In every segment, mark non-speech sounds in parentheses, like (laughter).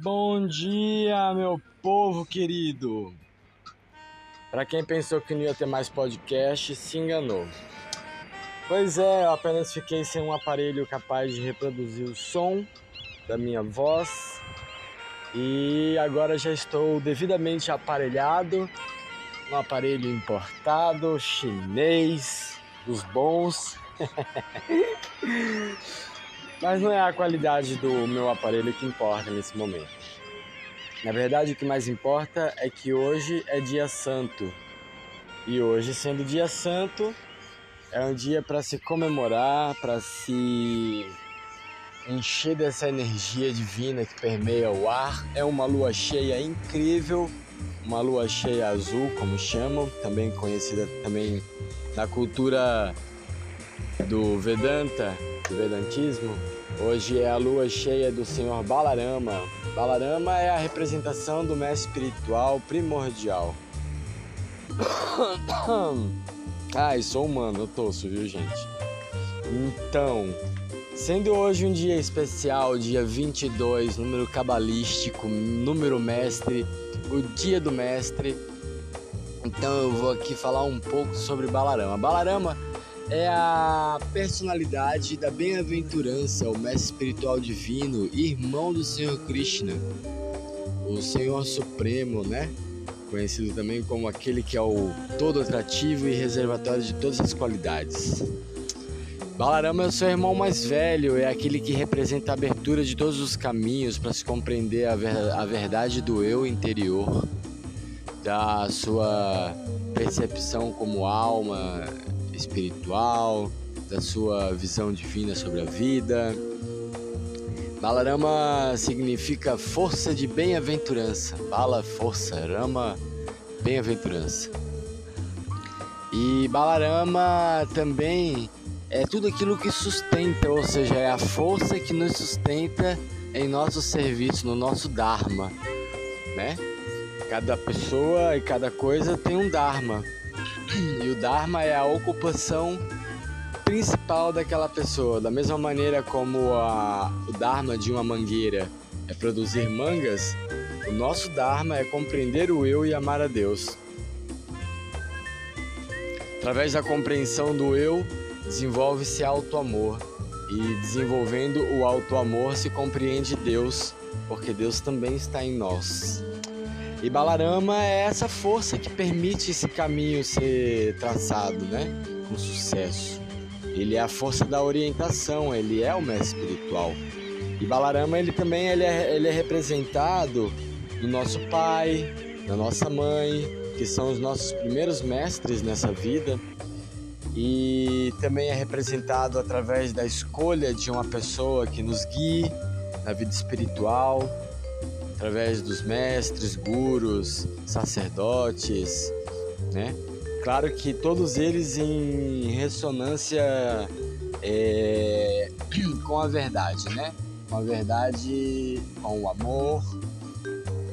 Bom dia, meu povo querido. Para quem pensou que não ia ter mais podcast, se enganou. Pois é, eu apenas fiquei sem um aparelho capaz de reproduzir o som da minha voz e agora já estou devidamente aparelhado, um aparelho importado, chinês, dos bons. (laughs) Mas não é a qualidade do meu aparelho que importa nesse momento. Na verdade, o que mais importa é que hoje é dia santo. E hoje, sendo dia santo, é um dia para se comemorar, para se encher dessa energia divina que permeia o ar. É uma lua cheia incrível, uma lua cheia azul, como chamam, também conhecida também na cultura do Vedanta, Vedantismo. Hoje é a lua cheia do Senhor Balarama. Balarama é a representação do mestre espiritual primordial. (coughs) Ai, sou humano, eu tosso, viu, gente? Então, sendo hoje um dia especial, dia 22, número cabalístico, número mestre, o dia do mestre, então eu vou aqui falar um pouco sobre Balarama. Balarama é a personalidade da bem-aventurança, o mestre espiritual divino, irmão do Senhor Krishna, o Senhor Supremo, né? Conhecido também como aquele que é o todo atrativo e reservatório de todas as qualidades. Balarama é o seu irmão mais velho, é aquele que representa a abertura de todos os caminhos para se compreender a, ver a verdade do eu interior, da sua percepção como alma, espiritual, da sua visão divina sobre a vida. Balarama significa força de bem-aventurança. Bala, força, Rama, bem-aventurança. E Balarama também é tudo aquilo que sustenta, ou seja, é a força que nos sustenta em nosso serviço, no nosso Dharma, né? Cada pessoa e cada coisa tem um Dharma. E o Dharma é a ocupação principal daquela pessoa. Da mesma maneira como a, o Dharma de uma mangueira é produzir mangas, o nosso Dharma é compreender o eu e amar a Deus. Através da compreensão do eu, desenvolve-se auto-amor. E desenvolvendo o auto-amor se compreende Deus, porque Deus também está em nós. E Balarama é essa força que permite esse caminho ser traçado, né? Com sucesso. Ele é a força da orientação, ele é o mestre espiritual. E Balarama ele também ele é, ele é representado no nosso pai, na nossa mãe, que são os nossos primeiros mestres nessa vida. E também é representado através da escolha de uma pessoa que nos guie na vida espiritual, através dos mestres, gurus, sacerdotes, né? Claro que todos eles em ressonância é, (clears throat) com a verdade, né? Com a verdade, com o amor,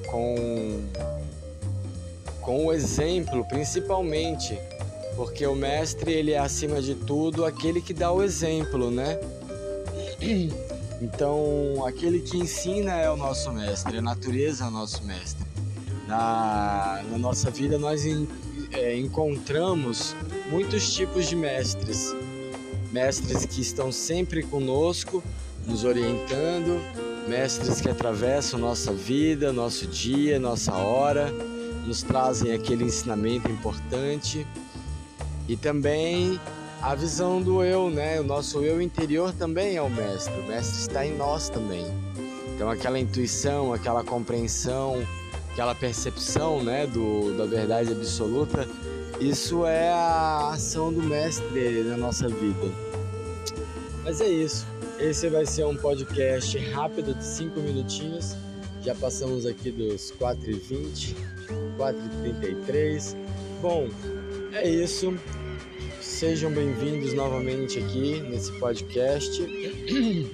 com, com o exemplo, principalmente, porque o mestre ele é acima de tudo aquele que dá o exemplo, né? (clears throat) Então, aquele que ensina é o nosso mestre, a natureza é o nosso mestre. Na, na nossa vida, nós en, é, encontramos muitos tipos de mestres. Mestres que estão sempre conosco, nos orientando, mestres que atravessam nossa vida, nosso dia, nossa hora, nos trazem aquele ensinamento importante. E também a visão do eu, né? O nosso eu interior também é o mestre. O mestre está em nós também. Então aquela intuição, aquela compreensão, aquela percepção, né, do, da verdade absoluta, isso é a ação do mestre na nossa vida. Mas é isso. Esse vai ser um podcast rápido de 5 minutinhos. Já passamos aqui dos 4h20, 4h33. Bom, é isso. Sejam bem-vindos novamente aqui nesse podcast. (clears throat)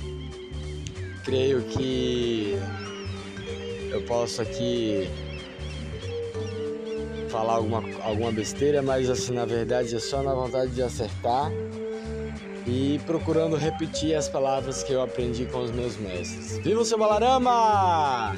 Creio que eu posso aqui falar alguma, alguma besteira, mas assim, na verdade é só na vontade de acertar. e procurando repetir as palavras que eu aprendi com os meus mestres. Viva o seu Balarama!